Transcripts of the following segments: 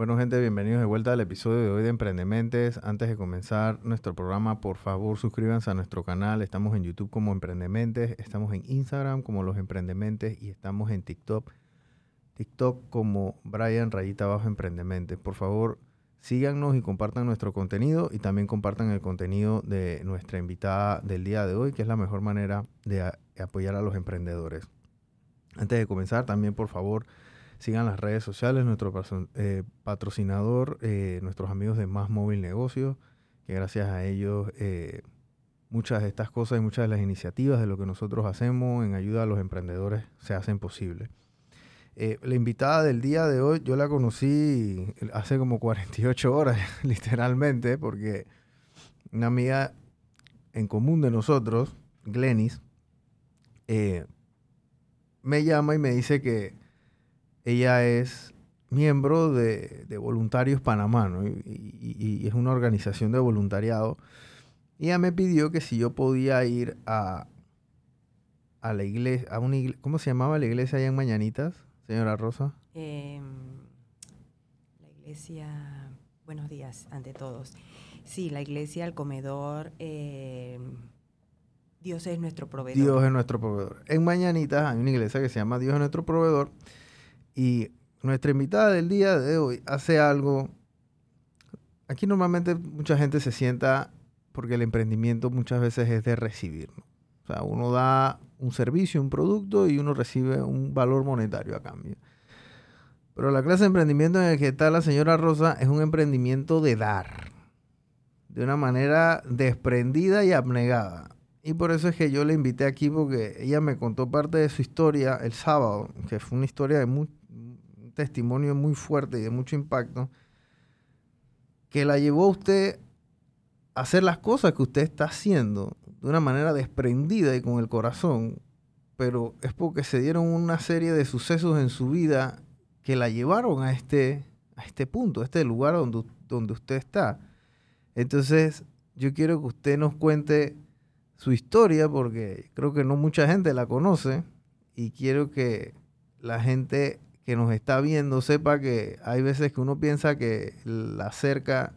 Bueno, gente, bienvenidos de vuelta al episodio de hoy de Emprendementes. Antes de comenzar nuestro programa, por favor, suscríbanse a nuestro canal. Estamos en YouTube como Emprendementes, estamos en Instagram como Los Emprendementes y estamos en TikTok. TikTok como Brian Rayita Abajo Emprendementes. Por favor, síganos y compartan nuestro contenido y también compartan el contenido de nuestra invitada del día de hoy, que es la mejor manera de apoyar a los emprendedores. Antes de comenzar, también por favor sigan las redes sociales, nuestro eh, patrocinador, eh, nuestros amigos de Más Móvil Negocios, que gracias a ellos eh, muchas de estas cosas y muchas de las iniciativas de lo que nosotros hacemos en ayuda a los emprendedores se hacen posible. la invitada del día de hoy yo la conocí hace como 48 horas, literalmente, porque una amiga en común de nosotros, Glenis, me llama y me dice que ella es miembro de, Voluntarios Panamá, y, es una organización de voluntariado. Y ella me pidió que si yo podía ir a, a la iglesia, a una iglesia, ¿cómo se llamaba la iglesia allá en Mañanitas, señora Rosa? Em, la iglesia, buenos días ante todos. Sí, la iglesia, el comedor, em, Dios es nuestro proveedor. Dios es nuestro proveedor. En Mañanitas hay una iglesia que se llama Dios es nuestro proveedor y nuestra invitada del día de hoy hace algo. Aquí normalmente mucha gente se sienta porque el emprendimiento muchas veces es de recibir. O sea, uno da un servicio, un producto y uno recibe un valor monetario a cambio. Pero la clase de emprendimiento en el que está la señora Rosa es un emprendimiento de dar. De una manera desprendida y abnegada. Y por eso es que yo la invité aquí porque ella me contó parte de su historia el sábado, que fue una historia de, testimonio muy fuerte y de mucho impacto, que la llevó a usted a hacer las cosas que usted está haciendo de una manera desprendida y con el corazón, pero es porque se dieron una serie de sucesos en su vida que la llevaron a este, a este punto, a este lugar donde, donde usted está. Entonces, yo quiero que usted nos cuente su historia porque creo que no mucha gente la conoce y quiero que la gente que nos está viendo sepa que hay veces que uno piensa que la cerca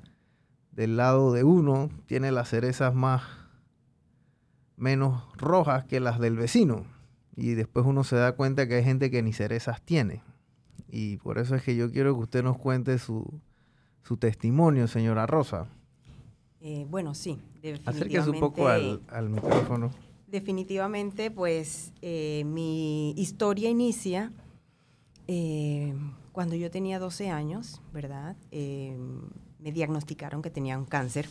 del lado de uno tiene las cerezas más menos rojas que las del vecino. Y después uno se da cuenta que hay gente que ni cerezas tiene. Y por eso es que yo quiero que usted nos cuente su, su testimonio, señora Rosa. Eh, bueno, sí, definitivamente. un poco al, micrófono. Definitivamente, pues eh, mi historia inicia eh, cuando yo tenía 12 años, ¿verdad? Eh, me diagnosticaron que tenía un cáncer.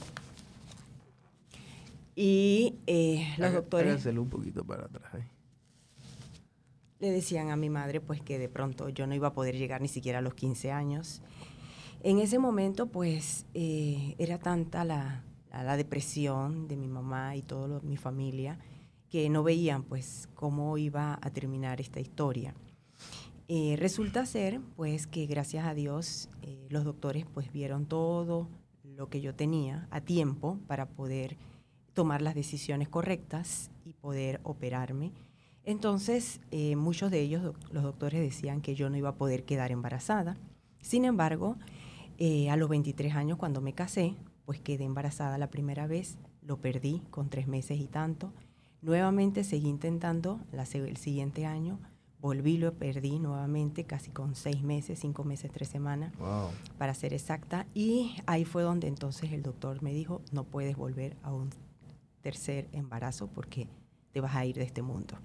Y eh, los doctores... un poquito para atrás. Le decían a mi madre pues que de pronto yo no iba a poder llegar ni siquiera a los 15 años. En ese momento pues era tanta la, la, depresión de mi mamá y toda mi familia que no veían pues cómo iba a terminar esta historia. Eh, resulta ser, pues, que gracias a Dios eh, los doctores pues vieron todo lo que yo tenía a tiempo para poder tomar las decisiones correctas y poder operarme. Entonces, eh, muchos de ellos, los doctores, decían que yo no iba a poder quedar embarazada. Sin embargo, a los 23 años, cuando me casé, pues quedé embarazada la primera vez, lo perdí con tres meses y tanto. Nuevamente seguí intentando el siguiente año, Volví, lo perdí nuevamente, casi con seis meses, cinco meses, tres semanas, para ser exacta. Y ahí fue donde entonces el doctor me dijo, no puedes volver a un tercer embarazo porque te vas a ir de este mundo.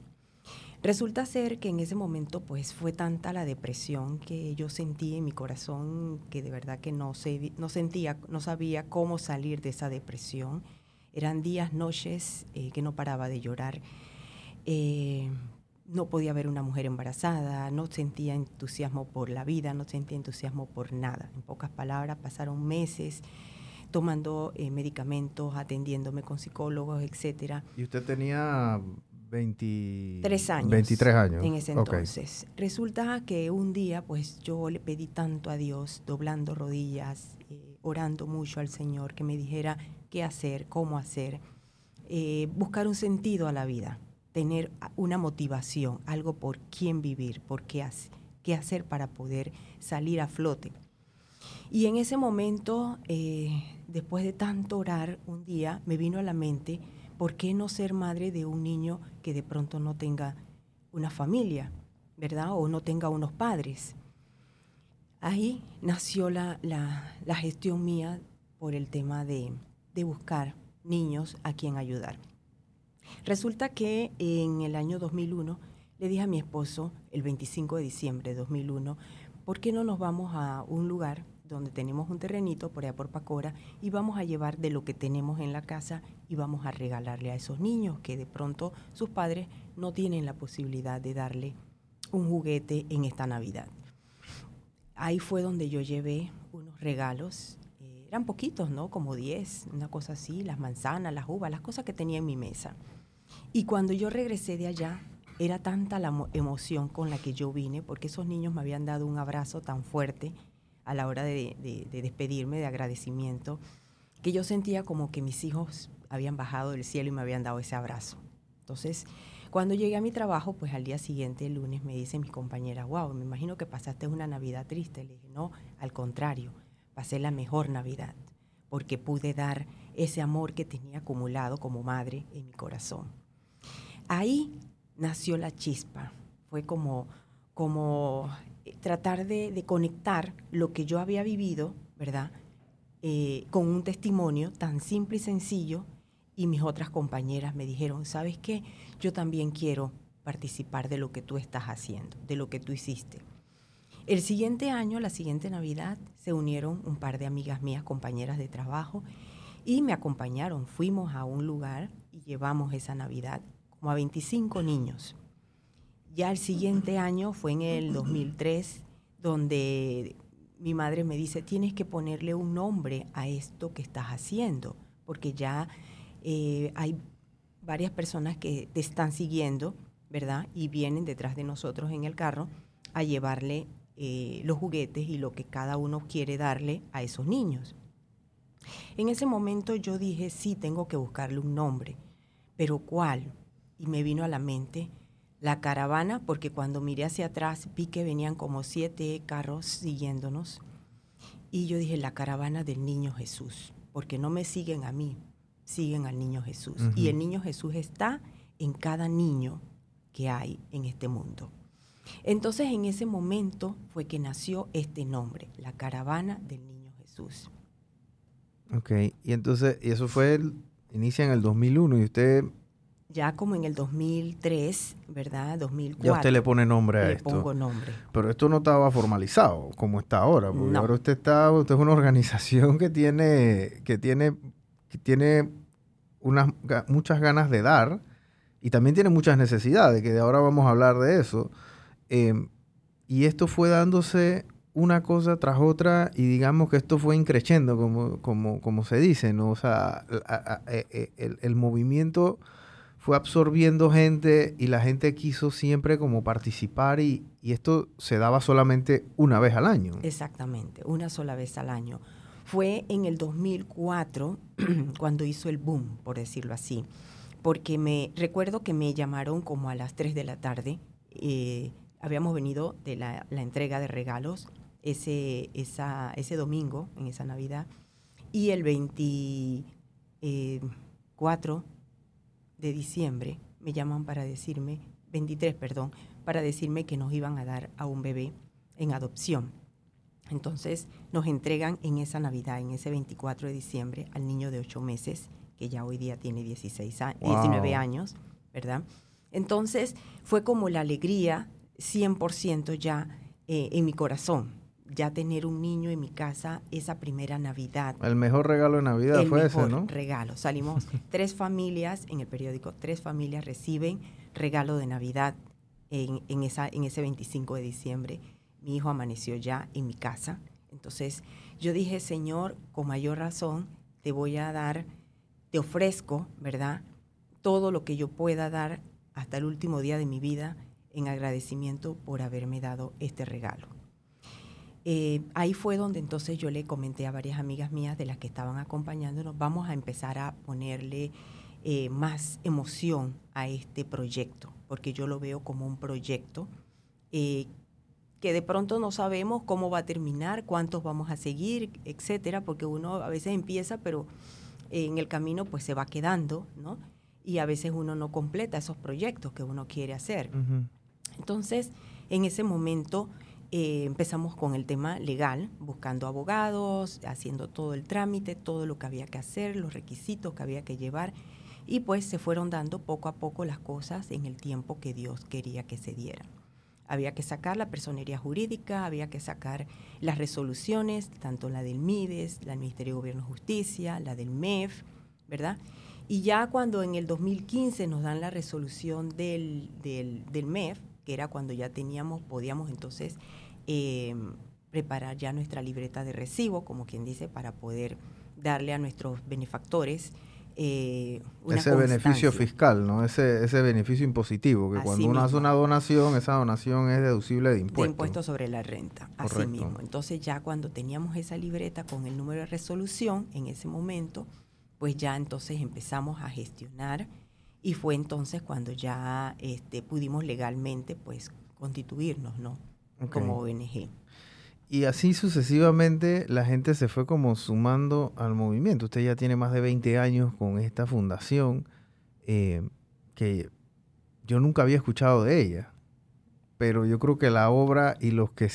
Resulta ser que en ese momento pues fue tanta la depresión que yo sentí en mi corazón que de verdad que no, no sentía, no sabía cómo salir de esa depresión. Eran días, noches eh, que no paraba de llorar. Eh, no podía ver una mujer embarazada, no sentía entusiasmo por la vida, no sentía entusiasmo por nada. En pocas palabras, pasaron meses tomando eh, medicamentos, atendiéndome con psicólogos, etcétera. ¿Y usted tenía 23 años? 23 años. En ese entonces. Resulta que un día, pues yo le pedí tanto a Dios, doblando rodillas, eh, orando mucho al Señor, que me dijera qué hacer, cómo hacer, eh, buscar un sentido a la vida tener una motivación, algo por quién vivir, por qué, hacer, qué hacer para poder salir a flote. Y en ese momento, eh, después de tanto orar, un día me vino a la mente, ¿por qué no ser madre de un niño que de pronto no tenga una familia, ¿verdad? O no tenga unos padres. Ahí nació la, la, gestión mía por el tema de, de buscar niños a quien ayudar. Resulta que en el año 2001 le dije a mi esposo, el 25 de diciembre de 2001, ¿por qué no nos vamos a un lugar donde tenemos un terrenito por allá por Pacora y vamos a llevar de lo que tenemos en la casa y vamos a regalarle a esos niños que de pronto sus padres no tienen la posibilidad de darle un juguete en esta Navidad. Ahí fue donde yo llevé unos regalos, eh, eran poquitos, ¿no? Como 10, una cosa así, las manzanas, las uvas, las cosas que tenía en mi mesa. Y cuando yo regresé de allá, era tanta la emoción con la que yo vine, porque esos niños me habían dado un abrazo tan fuerte a la hora de, despedirme, de agradecimiento, que yo sentía como que mis hijos habían bajado del cielo y me habían dado ese abrazo. Entonces, cuando llegué a mi trabajo, pues al día siguiente, el lunes, me dicen mis compañeras, wow, me imagino que pasaste una Navidad triste. Le dije, no, al contrario, pasé la mejor Navidad, porque pude dar ese amor que tenía acumulado como madre en mi corazón. Ahí nació la chispa, fue como, como tratar de, conectar lo que yo había vivido, ¿verdad? Eh, con un testimonio tan simple y sencillo y mis otras compañeras me dijeron, ¿sabes qué? Yo también quiero participar de lo que tú estás haciendo, de lo que tú hiciste. El siguiente año, la siguiente Navidad, se unieron un par de amigas mías, compañeras de trabajo, y me acompañaron. Fuimos a un lugar y llevamos esa Navidad a 25 niños. Ya el siguiente año fue en el 2003, donde mi madre me dice, tienes que ponerle un nombre a esto que estás haciendo, porque ya eh, hay varias personas que te están siguiendo, ¿verdad? Y vienen detrás de nosotros en el carro a llevarle eh, los juguetes y lo que cada uno quiere darle a esos niños. En ese momento yo dije, sí, tengo que buscarle un nombre, pero ¿cuál? Y me vino a la mente la caravana, porque cuando miré hacia atrás vi que venían como siete carros siguiéndonos. Y yo dije, la caravana del niño Jesús, porque no me siguen a mí, siguen al niño Jesús. Y el niño Jesús está en cada niño que hay en este mundo. Entonces en ese momento fue que nació este nombre, la caravana del niño Jesús. Ok, y entonces, y eso fue, inicia en el 2001 y usted ya como en el 2003, ¿verdad? 2004. Ya usted le pone nombre a esto. Le pongo nombre. Pero esto no estaba formalizado como está ahora, porque ahora usted está, usted es una organización que tiene, que tiene, que tiene unas, muchas ganas de dar y también tiene muchas necesidades, que de ahora vamos a hablar de eso. Em, y esto fue dándose una cosa tras otra y digamos que esto fue increciendo, como, como, como se dice, ¿no? O sea, e, e, el, el movimiento fue absorbiendo gente y la gente quiso siempre como participar y, esto se daba solamente una vez al año. Exactamente, una sola vez al año. Fue en el 2004 cuando hizo el boom, por decirlo así, porque me recuerdo que me llamaron como a las 3 de la tarde. Eh, habíamos venido de la, entrega de regalos ese, esa, ese domingo, en esa Navidad, y el 24 de diciembre me llaman para decirme, 23, perdón, para decirme que nos iban a dar a un bebé en adopción. Entonces nos entregan en esa Navidad, en ese 24 de diciembre, al niño de 8 meses, que ya hoy día tiene 16 19 años, ¿verdad? Entonces fue como la alegría 100% ya eh, en mi corazón, ya tener un niño en mi casa esa primera Navidad. El mejor regalo de Navidad fue ese, ¿no? regalo. Salimos tres familias, en el periódico, tres familias reciben regalo de Navidad en, en, esa, en ese 25 de diciembre. Mi hijo amaneció ya en mi casa. Entonces yo dije, Señor, con mayor razón, te voy a dar, te ofrezco, ¿verdad? Todo lo que yo pueda dar hasta el último día de mi vida en agradecimiento por haberme dado este regalo. Eh, ahí fue donde entonces yo le comenté a varias amigas mías de las que estaban acompañándonos, vamos a empezar a ponerle eh, más emoción a este proyecto, porque yo lo veo como un proyecto eh, que de pronto no sabemos cómo va a terminar, cuántos vamos a seguir, etcétera, porque uno a veces empieza, pero en el camino pues se va quedando, ¿no? Y a veces uno no completa esos proyectos que uno quiere hacer. Entonces, en ese momento eh, empezamos con el tema legal, buscando abogados, haciendo todo el trámite, todo lo que había que hacer, los requisitos que había que llevar, y pues se fueron dando poco a poco las cosas en el tiempo que Dios quería que se dieran. Había que sacar la personería jurídica, había que sacar las resoluciones, tanto la del MIDES, la del Ministerio de Gobierno y Justicia, la del MEF, ¿verdad? Y ya cuando en el 2015 nos dan la resolución del, del, MEF, que era cuando ya teníamos, podíamos entonces eh, preparar ya nuestra libreta de recibo, como quien dice, para poder darle a nuestros benefactores eh, ese beneficio fiscal, ¿no? Ese, ese beneficio impositivo, que cuando uno hace una donación, esa donación es deducible de impuestos. De impuestos sobre la renta, así mismo. Entonces ya cuando teníamos esa libreta con el número de resolución, en ese momento, pues ya entonces empezamos a gestionar y fue entonces cuando ya este, pudimos legalmente pues constituirnos, ¿no? Como ONG. Y así sucesivamente la gente se fue como sumando al movimiento. Usted ya tiene más de 20 años con esta fundación eh, que yo nunca había escuchado de ella. Pero yo creo que la obra y los que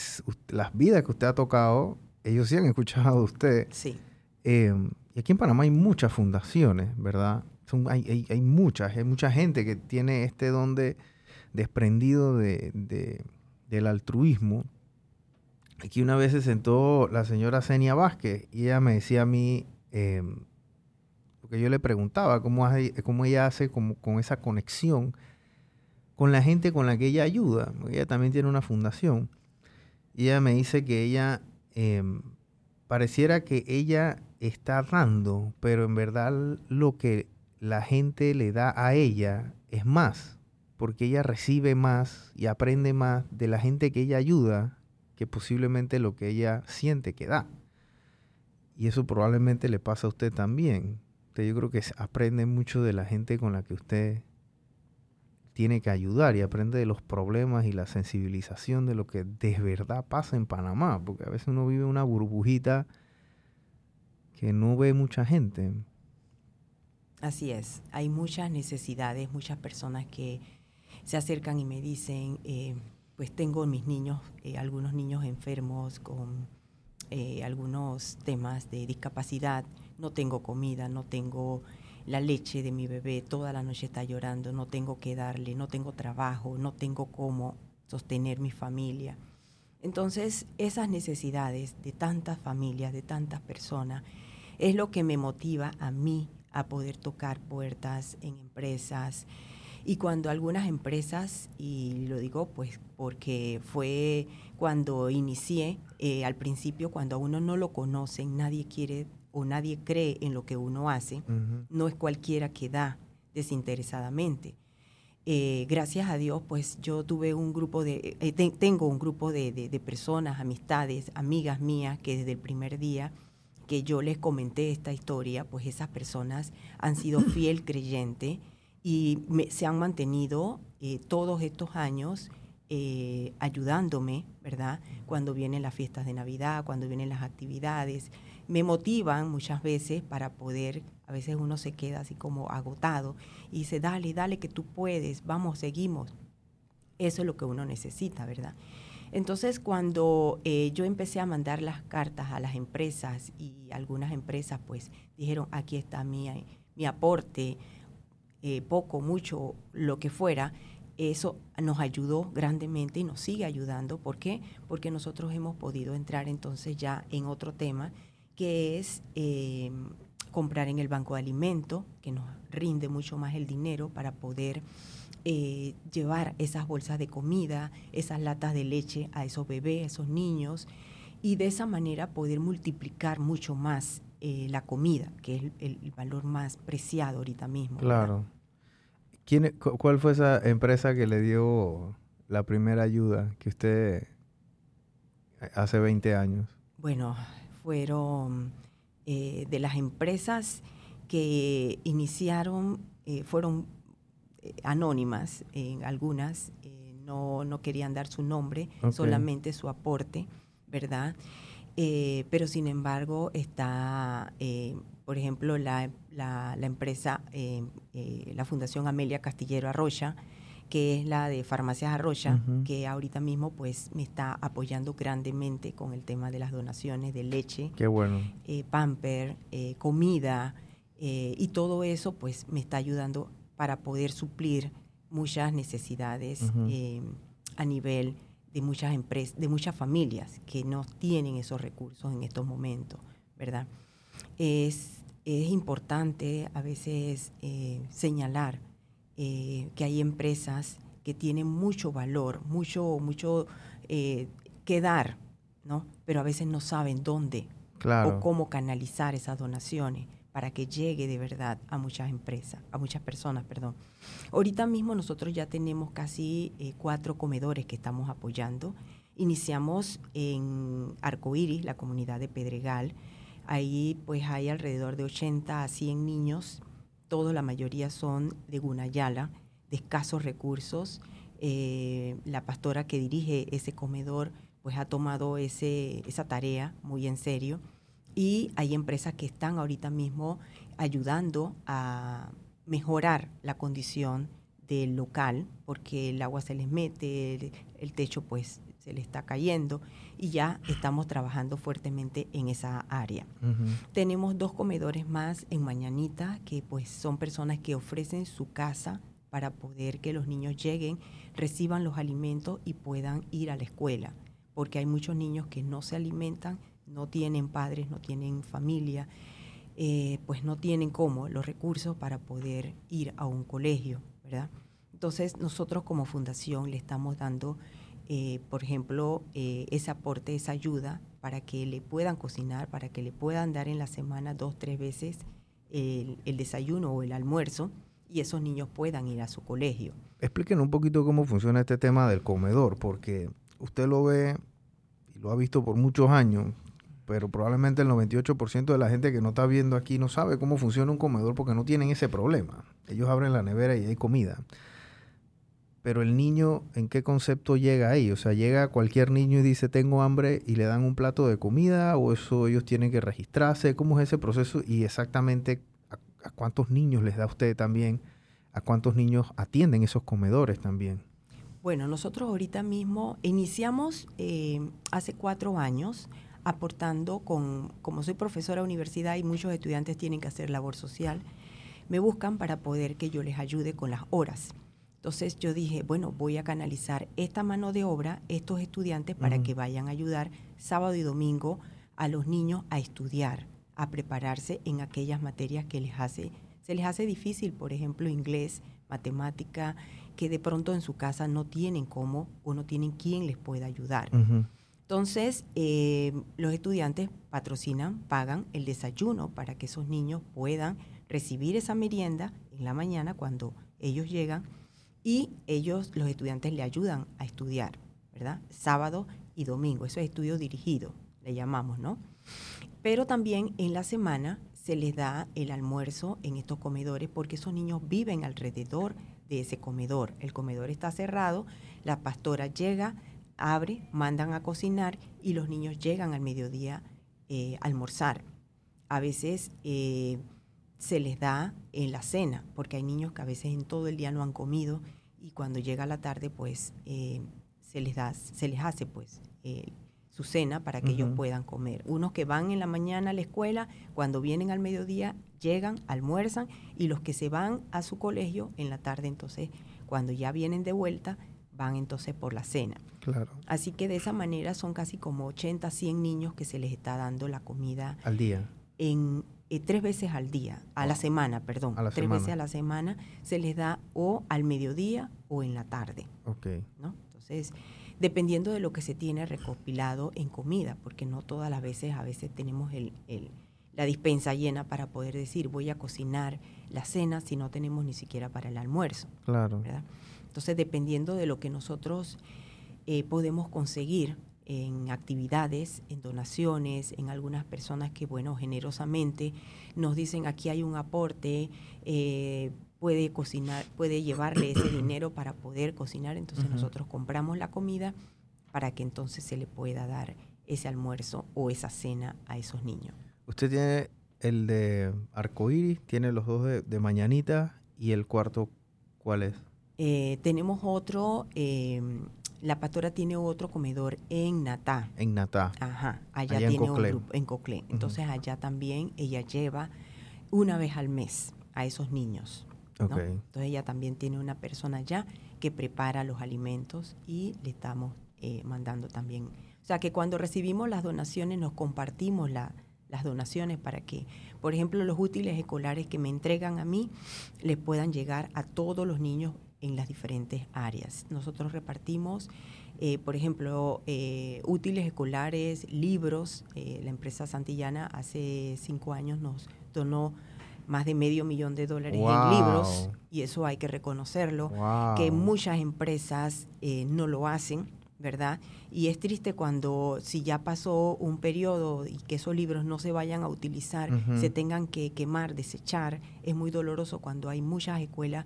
las vidas que usted ha tocado, ellos sí han escuchado de usted. Sí. Eh, y aquí en Panamá hay muchas fundaciones, ¿verdad? Hay, muchas, hay mucha gente que tiene este don de, desprendido de, del altruismo Aquí una vez se sentó la señora Senia Vázquez y ella me decía a mí, em, porque yo le preguntaba cómo, cómo ella hace como, con esa conexión con la gente con la que ella ayuda. Ella también tiene una fundación. Y ella me dice que ella em, pareciera que ella está dando, pero en verdad lo que la gente le da a ella es más, porque ella recibe más y aprende más de la gente que ella ayuda posiblemente lo que ella siente que da. Y eso probablemente le pasa a usted también. Yo creo que aprende mucho de la gente con la que usted tiene que ayudar y aprende de los problemas y la sensibilización de lo que de verdad pasa en Panamá, porque a veces uno vive una burbujita que no ve mucha gente. Así es, hay muchas necesidades, muchas personas que se acercan y me dicen, eh, pues tengo mis niños, eh, algunos niños enfermos con eh, algunos temas de discapacidad, no tengo comida, no tengo la leche de mi bebé, toda la noche está llorando, no tengo que darle, no tengo trabajo, no tengo cómo sostener mi familia. Entonces, esas necesidades de tantas familias, de tantas personas, es lo que me motiva a mí a poder tocar puertas en empresas, y cuando algunas empresas, y lo digo pues porque fue cuando inicié, eh, al principio cuando a uno no lo conocen, nadie quiere o nadie cree en lo que uno hace, no es cualquiera que da desinteresadamente. Eh, gracias a Dios, pues yo tuve un grupo de, eh, tengo un grupo de, de, personas, amistades, amigas mías, que desde el primer día que yo les comenté esta historia, pues esas personas han sido fiel creyente y se han mantenido eh, todos estos años eh, ayudándome, ¿verdad? Cuando vienen las fiestas de Navidad, cuando vienen las actividades, me motivan muchas veces para poder, a veces uno se queda así como agotado y dice, dale, dale que tú puedes, vamos, seguimos. Eso es lo que uno necesita, ¿verdad? Entonces, cuando eh, yo empecé a mandar las cartas a las empresas y algunas empresas pues dijeron, aquí está mi, mi aporte, eh, poco, mucho, lo que fuera, eso nos ayudó grandemente y nos sigue ayudando. ¿Por qué? Porque nosotros hemos podido entrar entonces ya en otro tema, que es em, comprar en el banco de alimentos, que nos rinde mucho más el dinero para poder eh, llevar esas bolsas de comida, esas latas de leche a esos bebés, a esos niños, y de esa manera poder multiplicar mucho más eh, la comida, que es el, valor más preciado ahorita mismo. Claro. ¿Quién, ¿Cuál fue esa empresa que le dio la primera ayuda que usted hace 20 años? Bueno, fueron eh, de las empresas que iniciaron, eh, anónimas en algunas, no, no querían dar su nombre, solamente su aporte, ¿verdad? Eh, pero sin embargo está, eh, por ejemplo, la, la, empresa, eh, la Fundación Amelia Castillero Arrocha, que es la de Farmacias Arrocha, que ahorita mismo pues me está apoyando grandemente con el tema de las donaciones de leche, Qué bueno. pamper, comida, y todo eso pues me está ayudando para poder suplir muchas necesidades a nivel de muchas empresas, de muchas familias que no tienen esos recursos en estos momentos, ¿verdad? Es, es importante a veces eh, señalar eh, que hay empresas que tienen mucho valor, mucho, mucho eh, que dar, ¿no? Pero a veces no saben dónde o cómo canalizar esas donaciones para que llegue de verdad a muchas empresas, a muchas personas, perdón. Ahorita mismo nosotros ya tenemos casi eh, cuatro comedores que estamos apoyando. Iniciamos en Arcoíris, la comunidad de Pedregal. Ahí pues hay alrededor de 80 a 100 niños, todos la mayoría son de Gunayala, de escasos recursos. Eh, la pastora que dirige ese comedor pues ha tomado ese, esa tarea muy en serio y hay empresas que están ahorita mismo ayudando a mejorar la condición del local porque el agua se les mete, el, techo pues se le está cayendo y ya estamos trabajando fuertemente en esa área. Tenemos dos comedores más en Mañanita que pues son personas que ofrecen su casa para poder que los niños lleguen, reciban los alimentos y puedan ir a la escuela, porque hay muchos niños que no se alimentan no tienen padres, no tienen familia, eh, pues no tienen cómo los recursos para poder ir a un colegio, ¿verdad? Entonces nosotros como fundación le estamos dando, eh, por ejemplo, eh, ese aporte, esa ayuda para que le puedan cocinar, para que le puedan dar en la semana dos, tres veces el, el desayuno o el almuerzo y esos niños puedan ir a su colegio. Expliquen un poquito cómo funciona este tema del comedor, porque usted lo ve y lo ha visto por muchos años, pero probablemente el 98% de la gente que no está viendo aquí no sabe cómo funciona un comedor porque no tienen ese problema. Ellos abren la nevera y hay comida. Pero el niño, ¿en qué concepto llega ahí? O sea, llega cualquier niño y dice, tengo hambre y le dan un plato de comida o eso ellos tienen que registrarse. ¿Cómo es ese proceso? Y exactamente a, cuántos niños les da usted también, a cuántos niños atienden esos comedores también. Bueno, nosotros ahorita mismo iniciamos eh, hace cuatro años aportando con, como soy profesora de universidad y muchos estudiantes tienen que hacer labor social, me buscan para poder que yo les ayude con las horas. Entonces yo dije, bueno, voy a canalizar esta mano de obra, estos estudiantes, para que vayan a ayudar sábado y domingo a los niños a estudiar, a prepararse en aquellas materias que les hace, se les hace difícil, por ejemplo, inglés, matemática, que de pronto en su casa no tienen cómo o no tienen quien les pueda ayudar. Entonces, eh, los estudiantes patrocinan, pagan el desayuno para que esos niños puedan recibir esa merienda en la mañana cuando ellos llegan y ellos, los estudiantes, le ayudan a estudiar, ¿verdad? Sábado y domingo, eso es estudio dirigido, le llamamos, ¿no? Pero también en la semana se les da el almuerzo en estos comedores porque esos niños viven alrededor de ese comedor. El comedor está cerrado, la pastora llega, abre, mandan a cocinar y los niños llegan al mediodía eh, a almorzar. A veces eh, se les da en la cena, porque hay niños que a veces en todo el día no han comido y cuando llega la tarde pues eh, se, les da, se les hace pues su cena para que ellos puedan comer. Unos que van en la mañana a la escuela, cuando vienen al mediodía llegan, almuerzan y los que se van a su colegio en la tarde entonces cuando ya vienen de vuelta van entonces por la cena. Claro. Así que de esa manera son casi como 80, 100 niños que se les está dando la comida. Al día. En eh, tres veces al día, a la semana, perdón. A la tres veces a la semana se les da o al mediodía o en la tarde. Ok. ¿no? Entonces, dependiendo de lo que se tiene recopilado en comida, porque no todas las veces, a veces tenemos el, el, la dispensa llena para poder decir voy a cocinar la cena si no tenemos ni siquiera para el almuerzo. Claro. ¿verdad? Entonces, dependiendo de lo que nosotros eh, podemos conseguir en actividades, en donaciones, en algunas personas que, bueno, generosamente nos dicen aquí hay un aporte, eh, puede cocinar, puede llevarle ese dinero para poder cocinar, entonces nosotros compramos la comida para que entonces se le pueda dar ese almuerzo o esa cena a esos niños. Usted tiene el de arcoíris, tiene los dos de, mañanita y el cuarto, ¿cuál es? Eh, tenemos otro, em, la pastora tiene otro comedor en Natá. En Natá. Ajá, allá, tiene un grupo en Coclé. Entonces allá también ella lleva una vez al mes a esos niños. Entonces ella también tiene una persona allá que prepara los alimentos y le estamos eh, mandando también. O sea que cuando recibimos las donaciones nos compartimos las donaciones para que, por ejemplo, los útiles escolares que me entregan a mí les puedan llegar a todos los niños en las diferentes áreas. Nosotros repartimos, eh, por ejemplo, eh, útiles escolares, libros. la empresa Santillana hace cinco años nos donó más de medio millón de dólares en libros, y eso hay que reconocerlo, que muchas empresas eh, no lo hacen, ¿verdad? Y es triste cuando si ya pasó un periodo y que esos libros no se vayan a utilizar, se tengan que quemar, desechar, es muy doloroso cuando hay muchas escuelas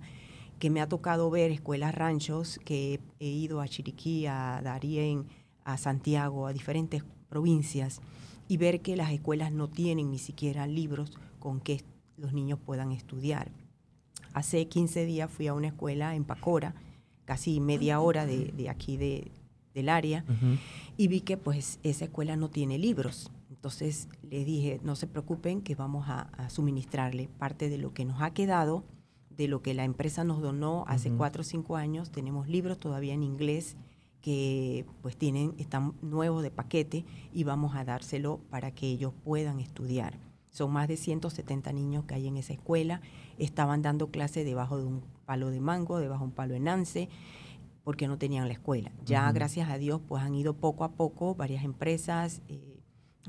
que me ha tocado ver, escuelas ranchos, que he ido a Chiriquí, a Darién, a Santiago, a diferentes provincias, y ver que las escuelas no tienen ni siquiera libros con que los niños puedan estudiar. Hace 15 días fui a una escuela en Pacora, casi media hora de, aquí de, del área, y vi que pues esa escuela no tiene libros. Entonces le dije, no se preocupen que vamos a, suministrarle parte de lo que nos ha quedado, de lo que la empresa nos donó hace cuatro o cinco años. Tenemos libros todavía en inglés que pues tienen, están nuevos de paquete y vamos a dárselo para que ellos puedan estudiar. Son más de 170 niños que hay en esa escuela. Estaban dando clase debajo de un palo de mango, debajo de un palo de nance, porque no tenían la escuela. Ya, gracias a Dios, pues han ido poco a poco varias empresas eh,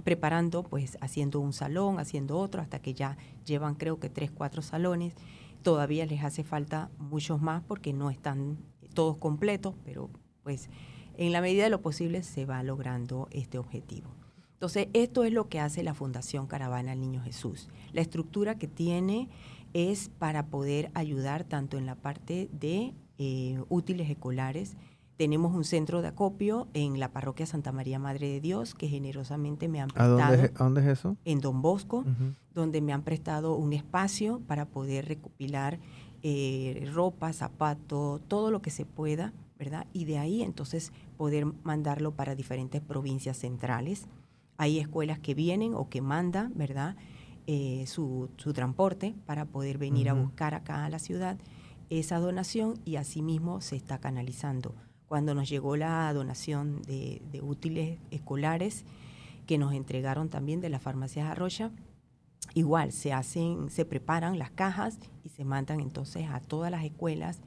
preparando, pues haciendo un salón, haciendo otro, hasta que ya llevan creo que tres, cuatro salones. Todavía les hace falta muchos más porque no están todos completos, pero pues en la medida de lo posible se va logrando este objetivo. Entonces, esto es lo que hace la Fundación Caravana al Niño Jesús. La estructura que tiene es para poder ayudar tanto en la parte de eh, útiles escolares. Tenemos un centro de acopio en la parroquia Santa María Madre de Dios que generosamente me han prestado. ¿A dónde, es eso? En Don Bosco, donde me han prestado un espacio para poder recopilar eh, ropa, zapatos, todo lo que se pueda, ¿verdad? Y de ahí entonces poder mandarlo para diferentes provincias centrales. Hay escuelas que vienen o que mandan, ¿verdad? Eh, su, transporte para poder venir a buscar acá a la ciudad esa donación y asimismo se está canalizando. Cuando nos llegó la donación de, útiles escolares que nos entregaron también de las farmacias Arroya, igual se hacen, se preparan las cajas y se mandan entonces a todas las escuelas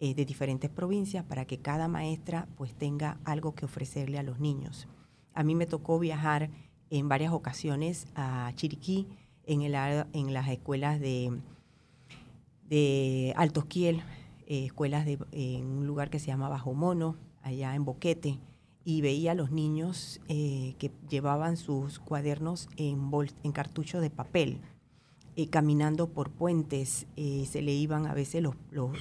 eh, de diferentes provincias para que cada maestra pues tenga algo que ofrecerle a los niños. A mí me tocó viajar en varias ocasiones a Chiriquí, en, el, en las escuelas de, de Alto Esquiel, eh, escuelas de, en un lugar que se llama Bajo Mono, allá en Boquete, y veía a los niños eh, que llevaban sus cuadernos en, en cartuchos de papel, eh, caminando por puentes, se le iban a veces los,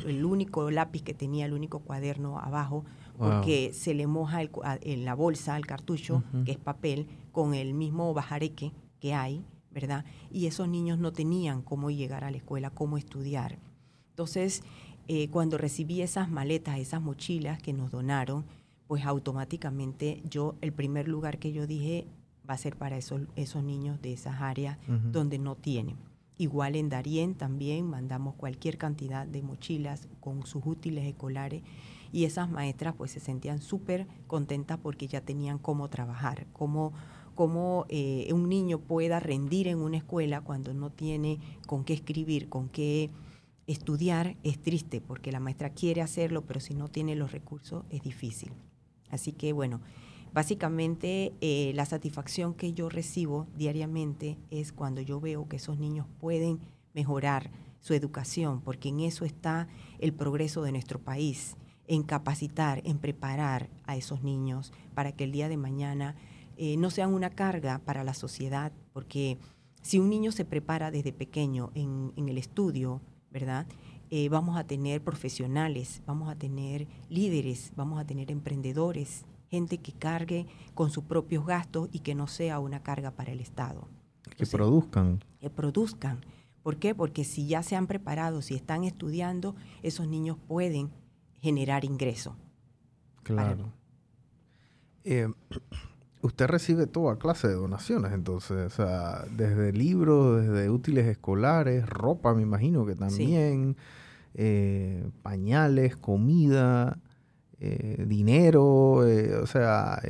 el único lápiz que tenía, el único cuaderno abajo, porque se le moja en la bolsa, el cartucho, que es papel, con el mismo bajareque que hay, ¿verdad? Y esos niños no tenían cómo llegar a la escuela, cómo estudiar. Entonces, eh, cuando recibí esas maletas, esas mochilas que nos donaron, pues automáticamente yo, el primer lugar que yo dije va a ser para esos, esos niños de esas áreas donde no tienen. Igual en Darién también mandamos cualquier cantidad de mochilas con sus útiles escolares y esas maestras pues se sentían súper contentas porque ya tenían cómo trabajar, cómo, cómo eh, un niño pueda rendir en una escuela cuando no tiene con qué escribir, con qué estudiar, es triste porque la maestra quiere hacerlo, pero si no tiene los recursos es difícil. Así que bueno, básicamente eh, la satisfacción que yo recibo diariamente es cuando yo veo que esos niños pueden mejorar su educación, porque en eso está el progreso de nuestro país en capacitar, en preparar a esos niños para que el día de mañana eh, no sean una carga para la sociedad, porque si un niño se prepara desde pequeño en, el estudio, ¿verdad? eh, vamos a tener profesionales, vamos a tener líderes, vamos a tener emprendedores, gente que cargue con sus propios gastos y que no sea una carga para el Estado. que produzcan. Que produzcan. ¿Por qué? Porque si ya se han preparado, si están estudiando, esos niños pueden generar ingreso. Claro. Eh, usted recibe toda clase de donaciones, entonces, o sea, desde libros, desde útiles escolares, ropa, me imagino que también, eh, pañales, comida, eh, dinero, eh, o sea,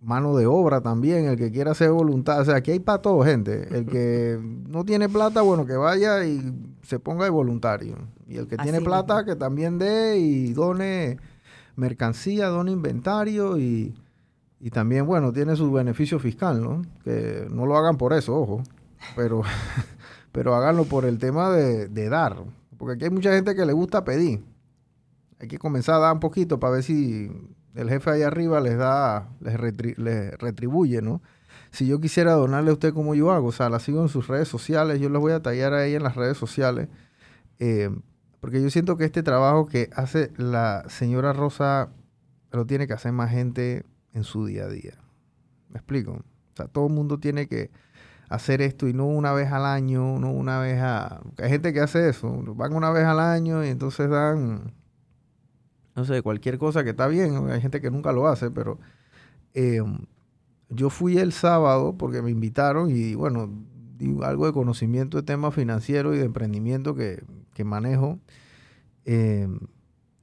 mano de obra también, el que quiera hacer voluntad, o sea, aquí hay para todo, gente. El que no tiene plata, bueno, que vaya y se ponga de voluntario. Y el que tiene plata, que también dé y done mercancía, done inventario y y también, bueno, tiene su beneficio fiscal, ¿no? Que no lo hagan por eso, ojo, pero, pero háganlo por el tema de, dar. Porque aquí hay mucha gente que le gusta pedir. Hay que comenzar a dar un poquito para ver si el jefe ahí arriba les da, les, retribuye, ¿no? Si yo quisiera donarle a usted como yo hago, o sea, la sigo en sus redes sociales, yo les voy a tallar a ella en las redes sociales, eh, porque yo siento que este trabajo que hace la señora Rosa lo tiene que hacer más gente en su día a día. ¿Me explico? O sea, todo el mundo tiene que hacer esto y no una vez al año, no una vez a... Hay gente que hace eso, van una vez al año y entonces dan, no sé, cualquier cosa que está bien, hay gente que nunca lo hace, pero eh, yo fui el sábado porque me invitaron y bueno, algo de conocimiento de temas financieros y de emprendimiento que, que manejo. Eh,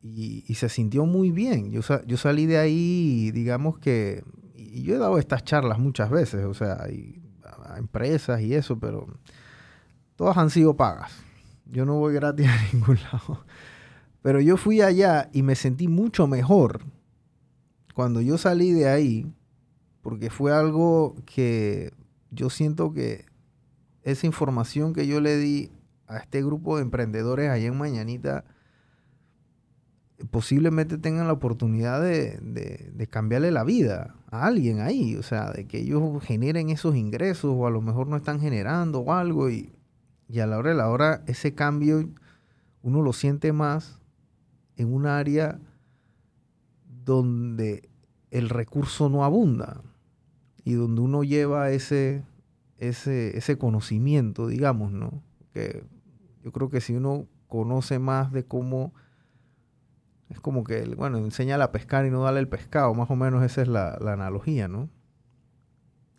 y, se sintió muy bien. Yo, yo salí de ahí, digamos que, y yo he dado estas charlas muchas veces, o sea, a empresas y eso, pero todas han sido pagas. Yo no voy gratis a ningún lado. Pero yo fui allá y me sentí mucho mejor cuando yo salí de ahí, porque fue algo que yo siento que esa información que yo le di a este grupo de emprendedores allá en Mañanita, posiblemente tengan la oportunidad de, cambiarle la vida a alguien ahí, o sea, de que ellos generen esos ingresos o a lo mejor no están generando o algo y, a la hora de la hora ese cambio uno lo siente más en un área donde el recurso no abunda y donde uno lleva ese, ese, ese conocimiento, digamos, ¿no? Que yo creo que si uno conoce más de cómo es como que, bueno, enseña a pescar y no darle el pescado, más o menos esa es la, analogía, ¿no?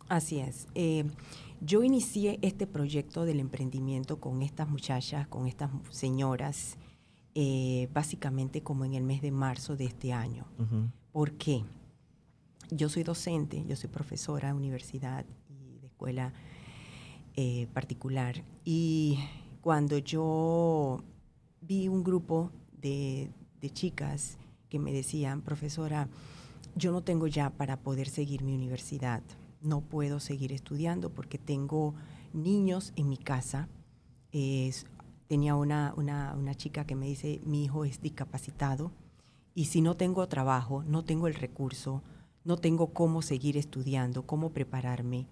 Así es. Eh, yo inicié este proyecto del emprendimiento con estas muchachas, con estas señoras, eh, básicamente como en el mes de marzo de este año. ¿Por qué? Yo soy docente, yo soy profesora de universidad y de escuela eh, particular. Y cuando yo vi un grupo de, chicas que me decían, profesora, yo no tengo ya para poder seguir mi universidad, no puedo seguir estudiando porque tengo niños en mi casa. tenía una, una, chica que me dice, mi hijo es discapacitado y si no tengo trabajo, no tengo el recurso, no tengo cómo seguir estudiando, cómo prepararme,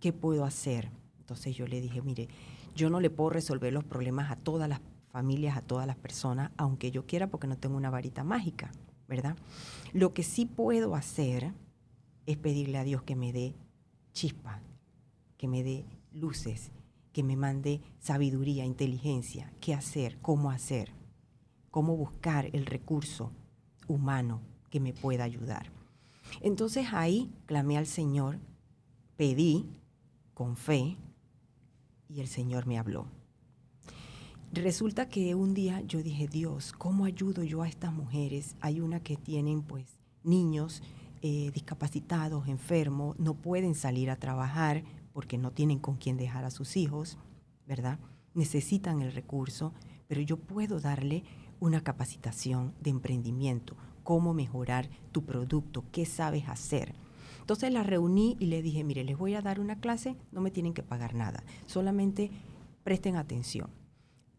¿qué puedo hacer? Entonces yo le dije, mire, yo no le puedo resolver los problemas a todas las familias, a todas las personas, aunque yo quiera porque no tengo una varita mágica, ¿verdad? Lo que sí puedo hacer es pedirle a Dios que me dé chispa, que me dé luces, que me mande sabiduría, inteligencia, qué hacer, cómo hacer, cómo buscar el recurso humano que me pueda ayudar. Entonces ahí clamé al Señor, pedí con fe y el Señor me habló. Resulta que un día yo dije, Dios, ¿cómo ayudo yo a estas mujeres? Hay una que tienen pues niños eh, discapacitados, enfermos, no pueden salir a trabajar porque no tienen con quién dejar a sus hijos, ¿verdad? Necesitan el recurso, pero yo puedo darle una capacitación de emprendimiento, cómo mejorar tu producto, qué sabes hacer. Entonces la reuní y le dije, mire, les voy a dar una clase, no me tienen que pagar nada, solamente presten atención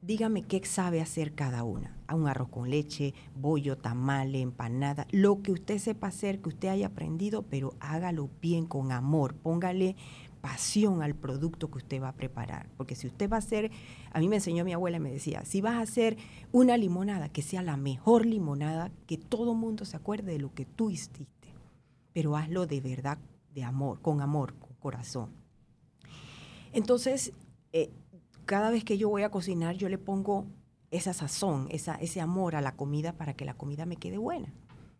dígame qué sabe hacer cada una. A un arroz con leche, bollo, tamal, empanada, lo que usted sepa hacer, que usted haya aprendido, pero hágalo bien, con amor. Póngale pasión al producto que usted va a preparar. Porque si usted va a hacer, a mí me enseñó mi abuela y me decía, si vas a hacer una limonada, que sea la mejor limonada, que todo mundo se acuerde de lo que tú hiciste, pero hazlo de verdad, de amor, con amor, con corazón. Entonces, eh, cada vez que yo voy a cocinar, yo le pongo esa sazón, esa, ese amor a la comida para que la comida me quede buena.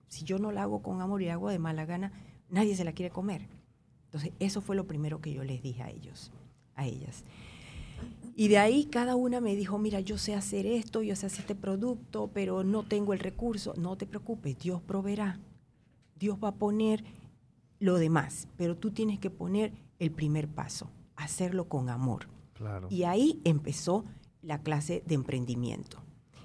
Si yo no la hago con amor y la hago de mala gana, nadie se la quiere comer. Entonces, eso fue lo primero que yo les dije a ellos, a ellas. Y de ahí cada una me dijo, mira, yo sé hacer esto, yo sé hacer este producto, pero no tengo el recurso. No te preocupes, Dios proveerá. Dios va a poner lo demás, pero tú tienes que poner el primer paso, hacerlo con amor. Y ahí empezó la clase de emprendimiento.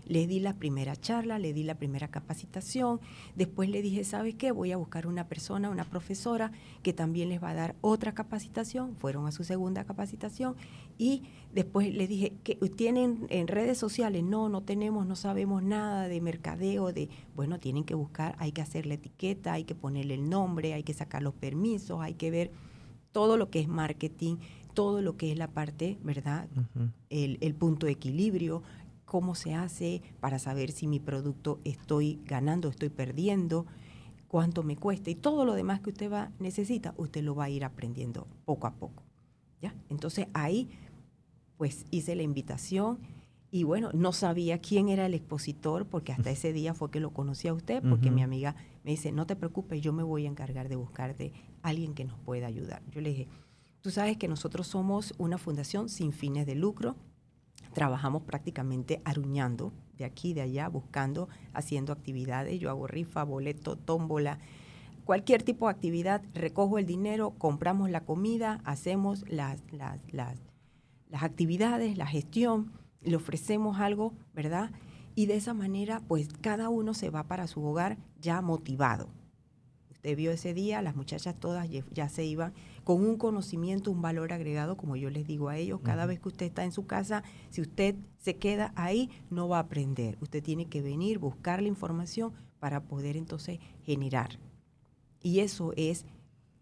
Le di la primera charla, le di la primera capacitación, después le dije, ¿sabes qué? Voy a buscar una persona, una profesora que también les va a dar otra capacitación, fueron a su segunda capacitación. Y después le dije, ¿qué, ¿tienen en redes sociales? No, no tenemos, no sabemos nada de mercadeo, de, bueno, tienen que buscar, hay que hacer la etiqueta, hay que ponerle el nombre, hay que sacar los permisos, hay que ver todo lo que es marketing, todo lo que es la parte, ¿verdad? el, el, punto de equilibrio, cómo se hace para saber si mi producto estoy ganando, estoy perdiendo, cuánto me cuesta y todo lo demás que usted va necesita, usted lo va a ir aprendiendo poco a poco. ¿ya? Entonces ahí pues hice la invitación y bueno, no sabía quién era el expositor porque hasta ese día fue que lo conocí a usted porque mi amiga me dice, no te preocupes, yo me voy a encargar de buscarte alguien que nos pueda ayudar. Yo le dije, Tú sabes que nosotros somos una fundación sin fines de lucro. Trabajamos prácticamente aruñando de aquí, de allá, buscando, haciendo actividades. Yo hago rifa, boleto, tómbola, cualquier tipo de actividad. Recojo el dinero, compramos la comida, hacemos las, las, las, las actividades, la gestión, le ofrecemos algo, ¿verdad? Y de esa manera, pues cada uno se va para su hogar ya motivado vio ese día, las muchachas todas ya se iban con un conocimiento, un valor agregado, como yo les digo a ellos, cada vez que usted está en su casa, si usted se queda ahí, no va a aprender. Usted tiene que venir, buscar la información para poder entonces generar. Y eso es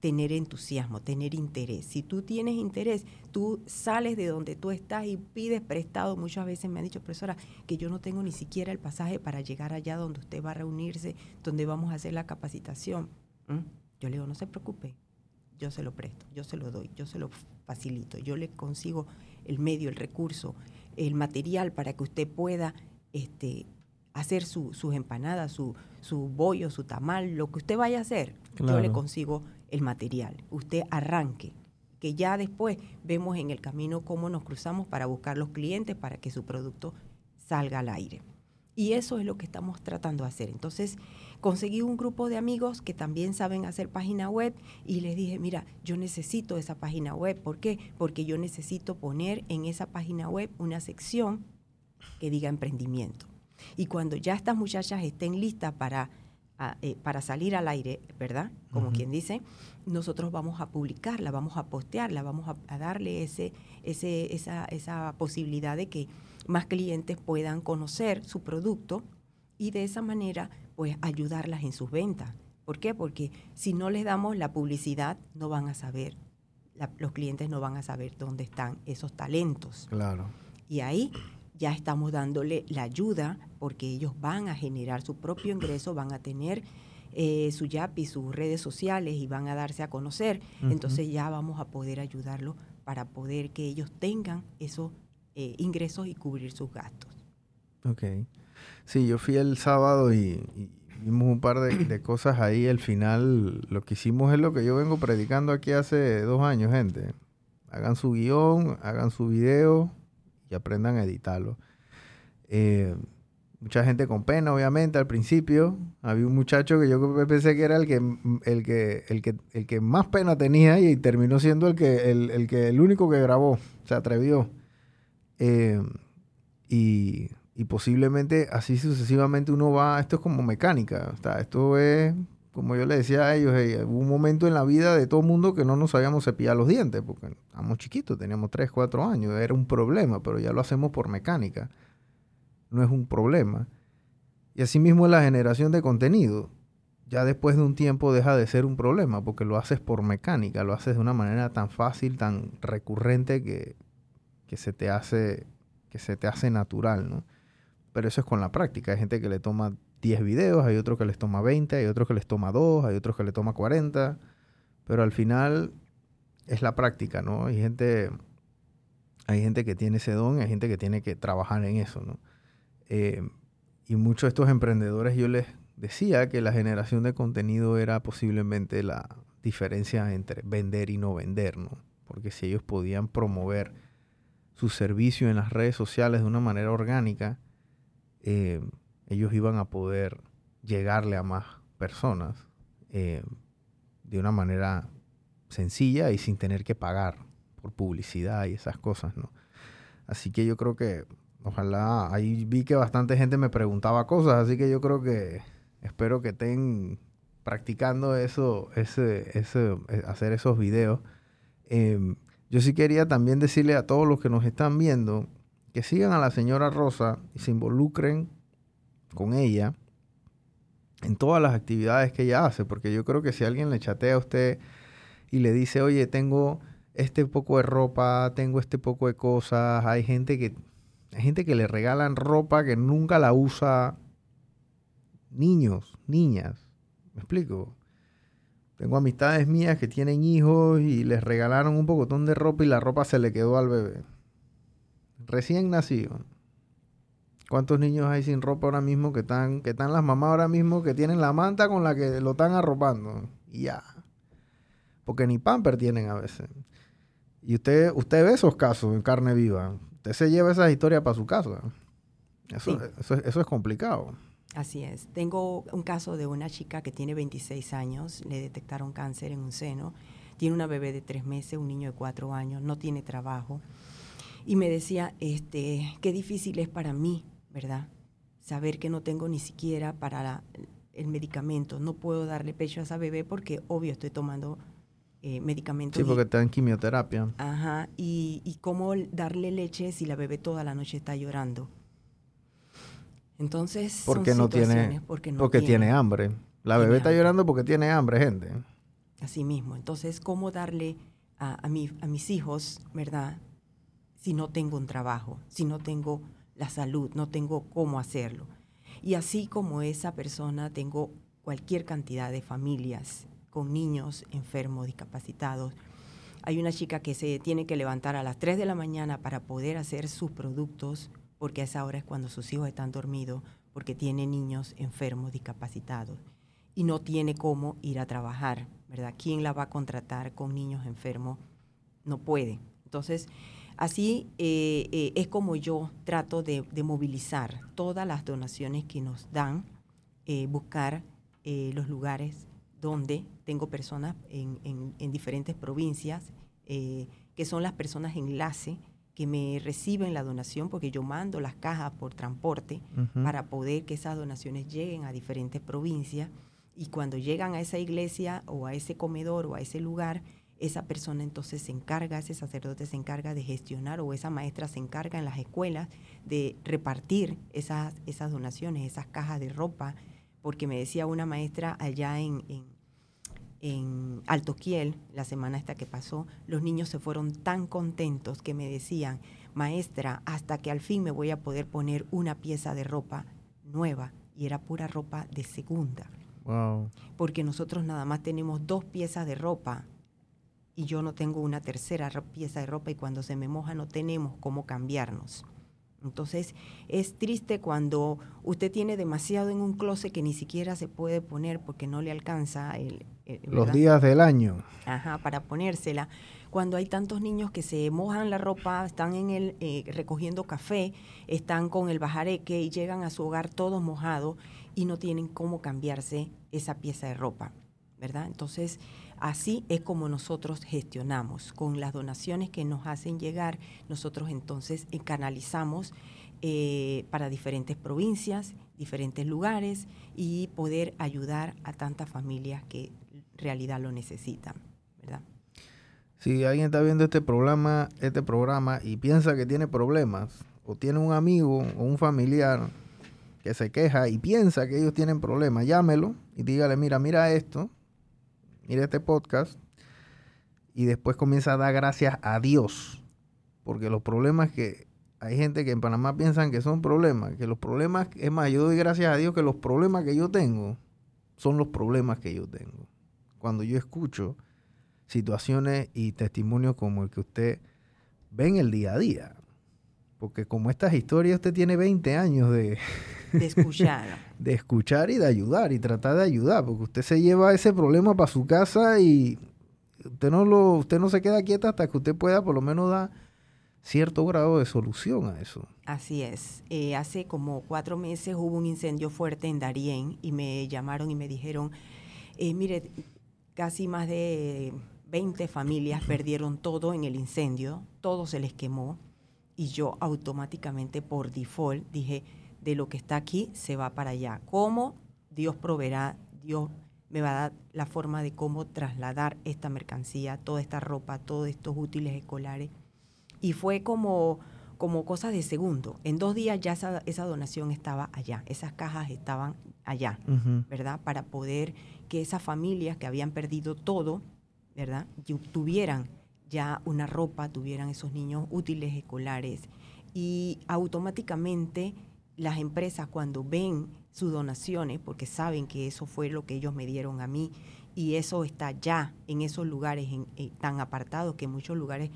tener entusiasmo, tener interés. Si tú tienes interés, tú sales de donde tú estás y pides prestado. Muchas veces me han dicho, profesora, que yo no tengo ni siquiera el pasaje para llegar allá donde usted va a reunirse, donde vamos a hacer la capacitación. ¿Mm? Yo le digo, no se preocupe, yo se lo presto, yo se lo doy, yo se lo facilito, yo le consigo el medio, el recurso, el material para que usted pueda este, hacer sus empanadas, su, su bollo, su tamal, lo que usted vaya a hacer, yo le consigo el material. Usted arranque, que ya después vemos en el camino cómo nos cruzamos para buscar los clientes para que su producto salga al aire. Y eso es lo que estamos tratando de hacer. Entonces, conseguí un grupo de amigos que también saben hacer página web y les dije, mira, yo necesito esa página web. ¿Por qué? Porque yo necesito poner en esa página web una sección que diga emprendimiento. Y cuando ya estas muchachas estén listas para, eh, para salir al aire, ¿verdad? Como quien dice, nosotros vamos a publicarla, vamos a postearla, vamos a, a darle ese, ese, esa, esa posibilidad de que más clientes puedan conocer su producto y de esa manera pues ayudarlas en sus ventas. ¿Por qué? Porque si no les damos la publicidad no van a saber, los clientes no van a saber dónde están esos talentos. Claro. Y ahí ya estamos dándole la ayuda porque ellos van a generar su propio ingreso, van a tener eh, su YAPI, sus redes sociales y van a darse a conocer. Entonces ya vamos a poder ayudarlos para poder que ellos tengan esos eh, ingresos y cubrir sus gastos. Ok. Sí, yo fui el sábado y, vimos un par de, cosas ahí. Al final, lo que hicimos es lo que yo vengo predicando aquí hace dos años, gente. Hagan su guion, hagan su video y aprendan a editarlo. Eh, mucha gente con pena, obviamente, al principio. Había un muchacho que yo pensé que era el que, el que, el que, el que más pena tenía y terminó siendo el que, el, que, el único que grabó, se atrevió. Eh, y y posiblemente así sucesivamente uno va, esto es como mecánica, esto es, como yo le decía a ellos, hubo un momento en la vida de todo mundo que no nos sabíamos cepillar los dientes, porque estábamos chiquitos, teníamos 3, 4 años, era un problema, pero ya lo hacemos por mecánica, no es un problema. Y así mismo la generación de contenido. ya después de un tiempo deja de ser un problema porque lo haces por mecánica, lo haces de una manera tan fácil, tan recurrente que, que se te hace que se te hace natural, ¿no? Pero eso es con la práctica. Hay gente que le toma 10 videos, hay otros que les toma 20, hay otros que les toma 2, hay otros que le toma 40, pero al final es la práctica, ¿no? Hay gente, hay gente que tiene ese don, hay gente que tiene que trabajar en eso, ¿no? Eh, y muchos de estos emprendedores yo les decía que la generación de contenido era posiblemente la diferencia entre vender y no vender, ¿no? Porque si ellos podían promover su servicio en las redes sociales de una manera orgánica, eh, ellos iban a poder llegarle a más personas eh, de una manera sencilla y sin tener que pagar por publicidad y esas cosas, ¿no? Así que yo creo que, ojalá, ahí vi que bastante gente me preguntaba cosas, así que yo creo que espero que estén practicando eso, ese, ese, eh, hacer esos videos. Em, yo sí quería también decirle a todos los que nos están viendo que sigan a la señora Rosa y se involucren con ella en todas las actividades que ella hace, porque yo creo que si alguien le chatea a usted y le dice, oye, tengo este poco de ropa, tengo este poco de cosas, hay gente que, hay gente que le regalan ropa que nunca la usa, niños, niñas, ¿me explico? Tengo amistades mías que tienen hijos y les regalaron un pocotón de ropa y la ropa se le quedó al bebé. Recién nacido. ¿Cuántos niños hay sin ropa ahora mismo que están, que están las mamás ahora mismo que tienen la manta con la que lo están arropando? Ya. Porque ni pamper tienen a veces. Y usted, usted ve esos casos en carne viva. Usted se lleva esas historias para su casa. Eso, eso, eso es complicado. Así es. Tengo un caso de una chica que tiene 26 años, le detectaron cáncer en un seno, tiene una bebé de tres meses, un niño de cuatro años, no tiene trabajo. Y me decía, este, qué difícil es para mí ¿verdad? Saber que no tengo ni siquiera para el medicamento, no puedo darle pecho a esa bebé porque obvio estoy tomando eh, medicamentos. Sí, porque está en quimioterapia. Ajá, y, y cómo darle leche si la bebé toda la noche está llorando. Entonces, porque no tiene, porque, no tiene. hambre. La bebé está llorando porque tiene hambre, gente. Así mismo. Entonces, ¿cómo darle a, a, a mis hijos, verdad? Si no tengo un trabajo, si no tengo la salud, no tengo cómo hacerlo. Y así como esa persona, tengo cualquier cantidad de familias con niños enfermos, discapacitados. Hay una chica que se tiene que levantar a las 3 de la mañana para poder hacer sus productos, porque a esa hora es cuando sus hijos están dormidos, porque tiene niños enfermos, discapacitados, y no tiene cómo ir a trabajar, ¿verdad? ¿Quién la va a contratar con niños enfermos? No puede. Entonces, Así eh, eh, es como yo trato de, movilizar todas las donaciones que nos dan, eh, buscar los lugares donde tengo personas en, diferentes provincias, que son las personas enlace que me reciben la donación, porque yo mando las cajas por transporte para poder que esas donaciones lleguen a diferentes provincias. Y cuando llegan a esa iglesia o a ese comedor o a ese lugar, esa persona entonces se encarga, ese sacerdote se encarga de gestionar o esa maestra se encarga en las escuelas de repartir esas, esas donaciones, esas cajas de ropa, porque me decía una maestra allá en, en, en Altoquiel, la semana esta que pasó, los niños se fueron tan contentos que me decían, maestra, hasta que al fin me voy a poder poner una pieza de ropa nueva, y era pura ropa de segunda. Porque nosotros nada más tenemos dos piezas de ropa y yo no tengo una tercera pieza de ropa y cuando se me moja no tenemos cómo cambiarnos. Entonces es triste cuando usted tiene demasiado en un closet que ni siquiera se puede poner porque no le alcanza el, los días del año. Ajá, para ponérsela. Cuando hay tantos niños que se mojan la ropa, están en el eh, recogiendo café, están con el bajareque y llegan a su hogar todos mojados y no tienen cómo cambiarse esa pieza de ropa, ¿verdad? Entonces Así es como nosotros gestionamos. Con las donaciones que nos hacen llegar, nosotros entonces canalizamos eh, para diferentes provincias, diferentes lugares y poder ayudar a tantas familias que en realidad lo necesitan, ¿verdad? Si alguien está viendo este programa, este programa y piensa que tiene problemas o tiene un amigo o un familiar que se queja y piensa que ellos tienen problemas, llámelo y dígale, mira, mira esto, mira este podcast, y después comienza a dar gracias a Dios, porque los problemas que hay gente que en Panamá piensan que son problemas, que los problemas, es más, yo doy gracias a Dios que los problemas que yo tengo son los problemas que yo tengo. Cuando yo escucho situaciones y testimonios como el que usted ve en el día a día, porque como estas historias usted tiene 20 años de, de escuchar. de escuchar y de ayudar y tratar de ayudar, porque usted se lleva ese problema para su casa y usted no lo usted no se queda quieta hasta que usted pueda por lo menos dar cierto grado de solución a eso. Así es. Eh, hace como cuatro meses hubo un incendio fuerte en Darién y me llamaron y me dijeron, eh, mire, casi más de 20 familias perdieron todo en el incendio, todo se les quemó y yo automáticamente por default dije, de lo que está aquí se va para allá. ¿Cómo? Dios proveerá, Dios me va a dar la forma de cómo trasladar esta mercancía, toda esta ropa, todos estos útiles escolares y fue como, como cosa de segundo. En dos días ya esa, esa donación estaba allá, esas cajas estaban allá, ¿verdad? Para poder que esas familias que habían perdido todo, ¿verdad? Tuvieran ya una ropa, tuvieran esos niños útiles escolares y automáticamente las empresas cuando ven sus donaciones, porque saben que eso fue lo que ellos me dieron a mí, y eso está ya en esos lugares eh, tan apartados que muchos lugares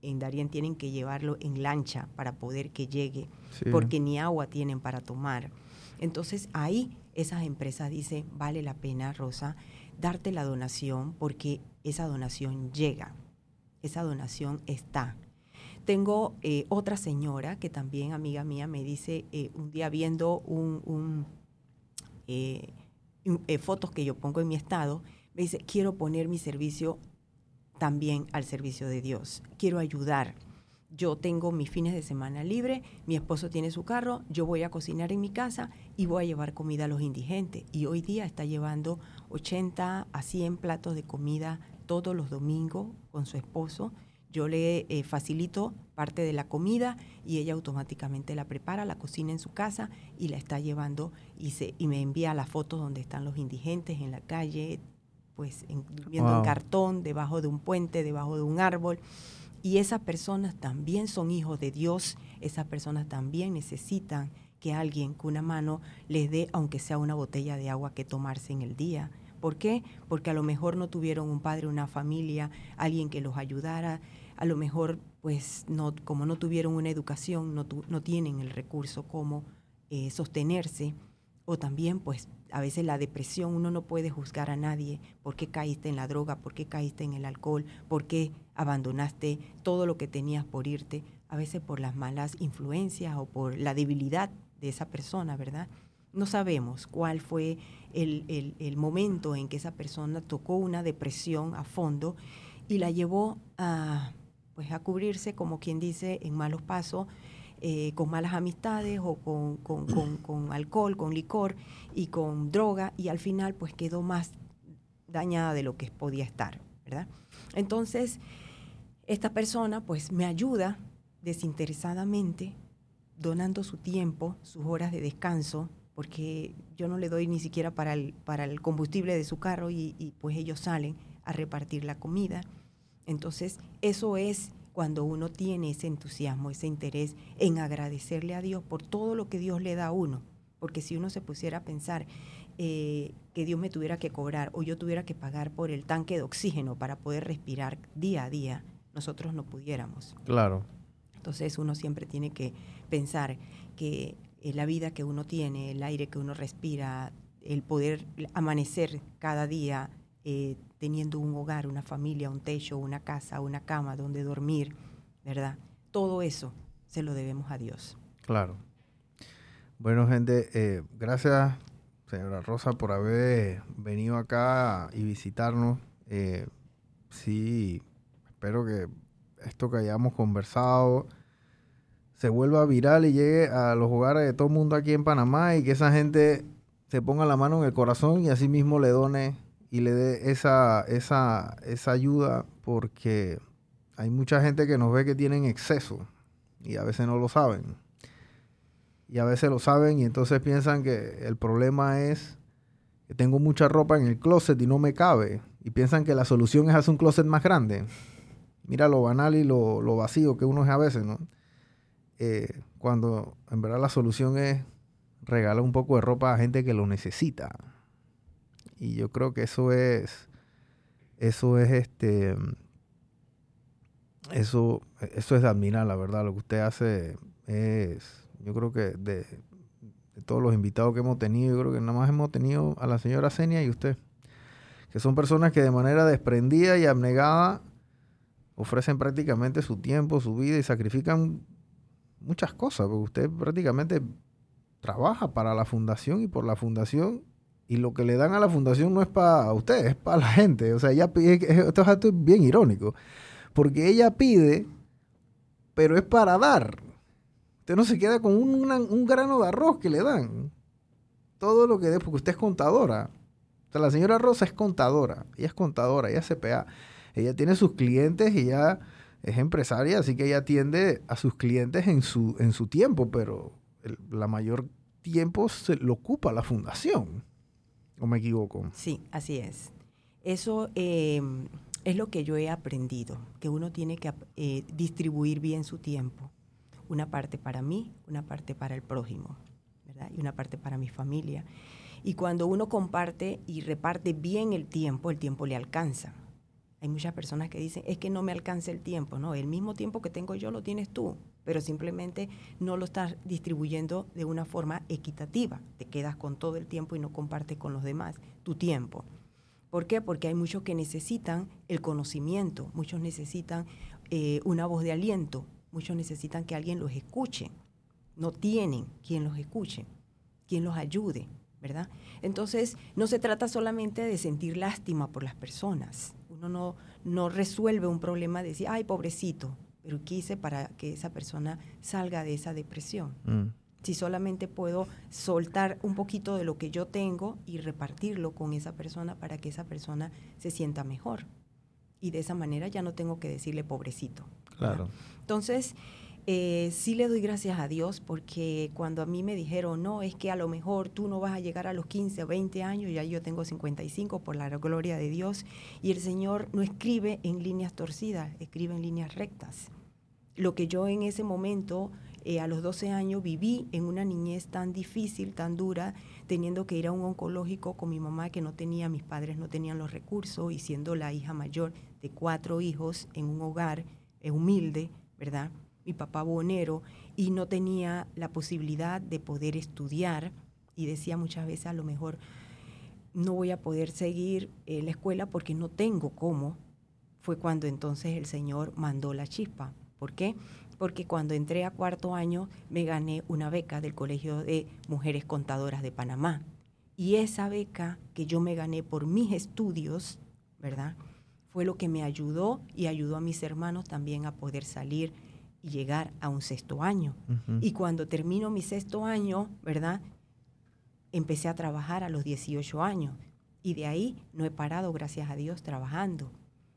en Darien tienen que llevarlo en lancha para poder que llegue, porque ni agua tienen para tomar. Entonces ahí esas empresas dicen, vale la pena, Rosa, darte la donación porque esa donación llega, esa donación está. Tengo eh, otra señora que también, amiga mía, me dice eh, un día viendo eh, fotos que yo pongo en mi estado, me dice, quiero poner mi servicio también al servicio de Dios. Quiero ayudar. Yo tengo mis fines de semana libre, mi esposo tiene su carro, yo voy a cocinar en mi casa y voy a llevar comida a los indigentes. Y hoy día está llevando 80 a 100 platos de comida todos los domingos con su esposo. Yo le eh, facilito parte de la comida y ella automáticamente la prepara, la cocina en su casa y la está llevando y, se, y me envía las fotos donde están los indigentes en la calle, pues en, viendo en cartón, debajo de un puente, debajo de un árbol. Y esas personas también son hijos de Dios, esas personas también necesitan que alguien con una mano les dé, aunque sea una botella de agua que tomarse en el día. ¿Por qué? Porque a lo mejor no tuvieron un padre, una familia, alguien que los ayudara. A lo mejor, pues, no, como no tuvieron una educación, no, no tienen el recurso como eh, sostenerse. O también, pues, a veces la depresión, uno no puede juzgar a nadie por qué caíste en la droga, por qué caíste en el alcohol, por qué abandonaste todo lo que tenías por irte, a veces por las malas influencias o por la debilidad de esa persona, ¿verdad? No sabemos cuál fue el, momento en que esa persona tocó una depresión a fondo y la llevó a, pues, a cubrirse, como quien dice, en malos pasos eh, con malas amistades o con, alcohol, con licor y con droga y al final pues quedó más dañada de lo que podía estar, ¿verdad? Entonces, esta persona pues me ayuda desinteresadamente donando su tiempo, sus horas de descanso, porque yo no le doy ni siquiera para el, para el combustible de su carro y, y pues ellos salen a repartir la comida. Entonces, eso es cuando uno tiene ese entusiasmo, ese interés en agradecerle a Dios por todo lo que Dios le da a uno. Porque si uno se pusiera a pensar eh, que Dios me tuviera que cobrar o yo tuviera que pagar por el tanque de oxígeno para poder respirar día a día, nosotros no pudiéramos. Claro. Entonces uno siempre tiene que pensar que eh, la vida que uno tiene, el aire que uno respira, el poder amanecer cada día eh, teniendo un hogar, una familia, un techo, una casa, una cama donde dormir, ¿verdad? Todo eso se lo debemos a Dios. Claro. Bueno, gente, eh, gracias, señora Rosa, por haber venido acá y visitarnos. Eh, sí, espero que esto que hayamos conversado se vuelva viral y llegue a los hogares de todo el mundo aquí en Panamá y que esa gente se ponga la mano en el corazón y así mismo le done y le dé esa, esa, esa ayuda porque hay mucha gente que nos ve que tienen exceso y a veces no lo saben. y a veces lo saben y entonces piensan que el problema es que tengo mucha ropa en el closet y no me cabe y piensan que la solución es hacer un closet más grande. Mira lo banal y lo, vacío que uno es a veces, ¿no? Eh, cuando en verdad la solución es regalar un poco de ropa a gente que lo necesita. Y yo creo que eso es, eso es este, eso, eso es de admirar, la verdad. Lo que usted hace es, yo creo que de, todos los invitados que hemos tenido, yo creo que nada más hemos tenido a la señora Senia y usted, que son personas que de manera desprendida y abnegada ofrecen prácticamente su tiempo, su vida y sacrifican muchas cosas, porque usted prácticamente trabaja para la fundación y por la fundación y lo que le dan a la fundación no es para usted, es para la gente. O sea, ella pide, esto es bien irónico, porque ella pide, pero es para dar. Usted no se queda con un, grano de arroz que le dan. Todo lo que dé, porque usted es contadora. O sea, la señora Rosa es contadora. Ella es contadora, ella es CPA. Ella tiene sus clientes y ella es empresaria, así que ella atiende a sus clientes en su, en su tiempo, pero la mayor tiempo se lo ocupa la fundación. ¿O me equivoco? Sí, así es. Eso em, es lo que yo he aprendido, que uno tiene que eh, distribuir bien su tiempo una parte para mí, una parte para el prójimo, ¿verdad? Y una parte para mi familia. Y cuando uno comparte y reparte bien el tiempo, el tiempo le alcanza. Hay muchas personas que dicen, es que no me alcanza el tiempo, no, el mismo tiempo que tengo yo lo tienes tú, pero simplemente no lo estás distribuyendo de una forma equitativa. Te quedas con todo el tiempo y no compartes con los demás tu tiempo. ¿Por qué? Porque hay muchos que necesitan el conocimiento, muchos necesitan eh, una voz de aliento, Muchos necesitan que alguien los escuche. No tienen quien los escuche, quien los ayude, ¿verdad? Entonces, no se trata solamente de sentir lástima por las personas. Uno no, no resuelve un problema de decir, ay, pobrecito, pero quise para que esa persona salga de esa depresión. Mm. Si solamente puedo soltar un poquito de lo que yo tengo y repartirlo con esa persona para que esa persona se sienta mejor. Y de esa manera ya no tengo que decirle pobrecito. Claro. Entonces, eh, sí le doy gracias a Dios porque cuando a mí me dijeron, no, es que a lo mejor tú no vas a llegar a los 15 o 20 años, ya yo tengo 55 por la gloria de Dios, y el Señor no escribe en líneas torcidas, escribe en líneas rectas. Lo que yo en ese momento, eh, a los 12 años, viví en una niñez tan difícil, tan dura, teniendo que ir a un oncológico con mi mamá que no tenía, mis padres no tenían los recursos, y siendo la hija mayor de cuatro hijos en un hogar humilde, ¿verdad? Mi papá bonero y no tenía la posibilidad de poder estudiar y decía muchas veces a lo mejor no voy a poder seguir eh, la escuela porque no tengo cómo. Fue cuando entonces el Señor mandó la chispa. ¿Por qué? Porque cuando entré a cuarto año me gané una beca del Colegio de Mujeres Contadoras de Panamá. Y esa beca que yo me gané por mis estudios, ¿verdad? Fue lo que me ayudó y ayudó a mis hermanos también a poder salir y llegar a un sexto año. Y cuando termino mi sexto año, ¿verdad? Empecé a trabajar a los 18 años y de ahí no he parado, gracias a Dios, trabajando.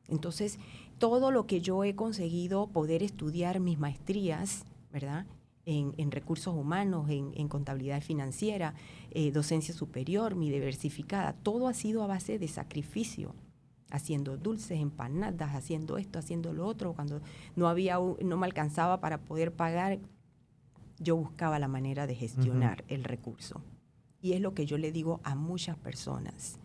Entonces, todo lo que yo he conseguido poder estudiar mis maestrías, ¿verdad? En, recursos humanos, en, contabilidad financiera, eh, docencia superior, mi diversificada, todo ha sido a base de sacrificio haciendo dulces, empanadas, haciendo esto, haciendo lo otro. Cuando no había, no me alcanzaba para poder pagar, yo buscaba la manera de gestionar el recurso. Y es lo que yo le digo a muchas personas.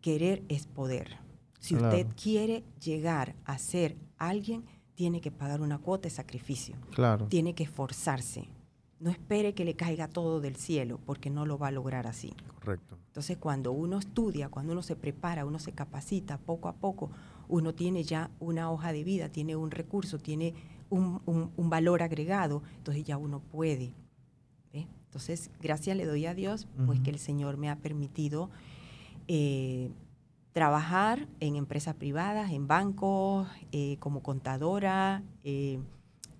Querer es poder. Si usted quiere llegar a ser alguien, tiene que pagar una cuota de sacrificio. Claro. Tiene que esforzarse. No espere que le caiga todo del cielo, porque no lo va a lograr así. Correcto. Entonces, cuando uno estudia, cuando uno se prepara, uno se capacita poco a poco, uno tiene ya una hoja de vida, tiene un recurso, tiene un, valor agregado, entonces ya uno puede. Entonces, gracias le doy a Dios, pues que el Señor me ha permitido eh, trabajar en empresas privadas, en bancos, eh, como contadora. Eh,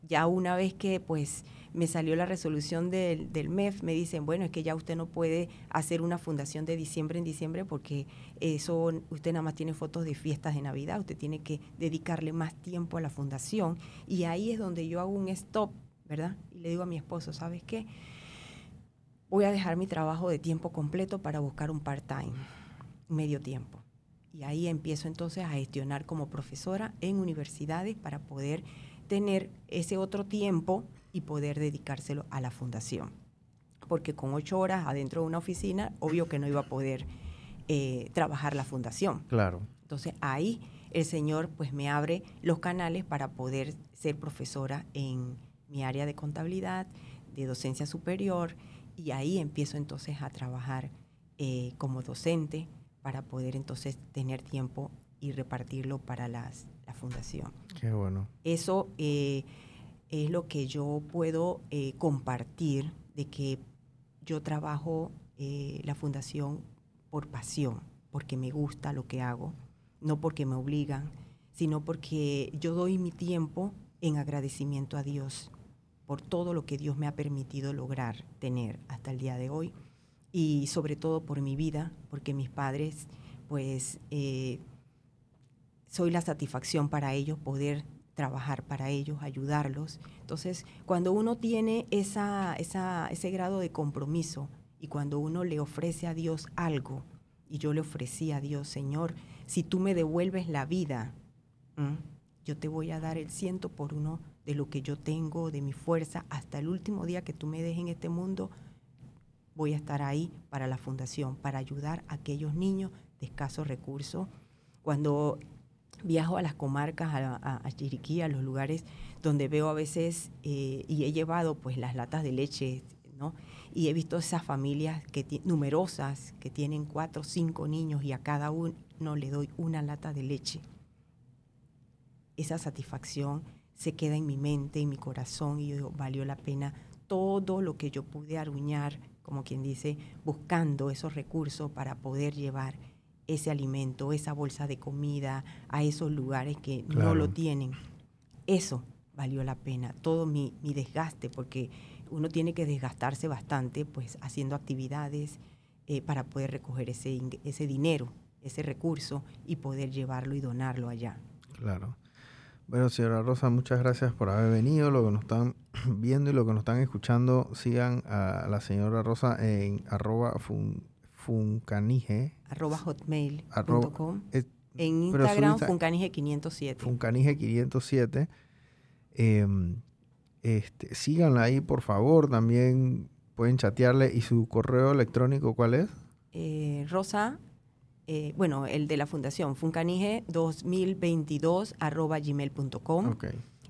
ya una vez que pues me salió la resolución del, del, MEF, me dicen, bueno, es que ya usted no puede hacer una fundación de diciembre en diciembre porque eso usted nada más tiene fotos de fiestas de Navidad, usted tiene que dedicarle más tiempo a la fundación y ahí es donde yo hago un stop ¿verdad? Y le digo a mi esposo, ¿sabes qué? Voy a dejar mi trabajo de tiempo completo para buscar un part-time, medio tiempo. Y ahí empiezo entonces a gestionar como profesora en universidades para poder tener ese otro tiempo y poder dedicárselo a la fundación. Porque con ocho horas adentro de una oficina, obvio que no iba a poder eh, trabajar la fundación. Claro. Entonces ahí el Señor pues me abre los canales para poder ser profesora en mi área de contabilidad, de docencia superior, y ahí empiezo entonces a trabajar eh, como docente para poder entonces tener tiempo y repartirlo para las, la fundación. Qué bueno. Eso eh, es lo que yo puedo eh, compartir de que yo trabajo la fundación por pasión, porque me gusta lo que hago, no porque me obligan, sino porque yo doy mi tiempo en agradecimiento a Dios por todo lo que Dios me ha permitido lograr tener hasta el día de hoy y sobre todo por mi vida, porque mis padres, pues, eh, soy la satisfacción para ellos poder trabajar para ellos, ayudarlos. Entonces, cuando uno tiene esa, ese grado de compromiso y cuando uno le ofrece a Dios algo, y yo le ofrecí a Dios, Señor, si tú me devuelves la vida, yo te voy a dar el ciento por uno de lo que yo tengo, de mi fuerza, hasta el último día que tú me dejes en este mundo, voy a estar ahí para la fundación, para ayudar a aquellos niños de escasos recursos. Cuando viajo a las comarcas, a, Chiriquí, a los lugares donde veo a veces, eh, y he llevado pues las latas de leche, ¿no? Y he visto esas familias que numerosas que tienen cuatro o cinco niños y a cada uno le doy una lata de leche. Esa satisfacción se queda en mi mente, en mi corazón y yo digo, valió la pena todo lo que yo pude aruñar, como quien dice, buscando esos recursos para poder llevar ese alimento, esa bolsa de comida a esos lugares que no lo tienen. Eso valió la pena, todo mi, mi, desgaste, porque uno tiene que desgastarse bastante pues haciendo actividades eh, para poder recoger ese, ese dinero, ese recurso y poder llevarlo y donarlo allá. Claro. Bueno, señora Rosa, muchas gracias por haber venido. Lo que nos están viendo y lo que nos están escuchando, sigan a la señora Rosa en arroba funcanije. Arroba hotmail.com. En Instagram, funcanije507. Funcanije507. Em, este, síganla ahí, por favor. También pueden chatearle. ¿Y su correo electrónico cuál es? Eh, Rosa eh, bueno, el de la fundación, funcanige2022 arroba gmail.com.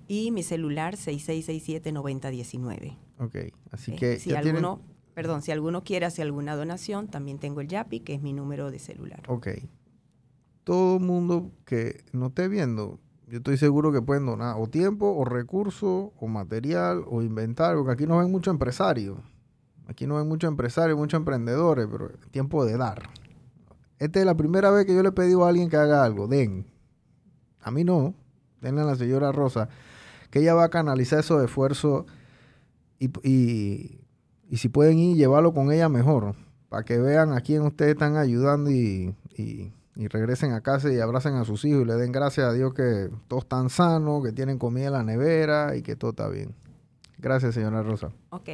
Y mi celular 6667-9019. Ok, así que... Si alguno, perdón, si alguno quiere hacer alguna donación, también tengo el YAPI, que es mi número de celular. Ok. Todo mundo que no esté viendo, yo estoy seguro que pueden donar o tiempo, o recursos, o material, o inventario, porque aquí no ven muchos empresarios. Aquí no ven muchos empresarios, muchos emprendedores, pero tiempo de dar. Esta es la primera vez que yo le he pedido a alguien que haga algo. Den. A mí no. Denle a la señora Rosa. Que ella va a canalizar esos esfuerzos y, y, si pueden ir, llevarlo con ella mejor. Para que vean a quién ustedes están ayudando y, y, regresen a casa y abracen a sus hijos y le den gracias a Dios que todos están sanos, que tienen comida en la nevera y que todo está bien. Gracias, señora Rosa. Ok,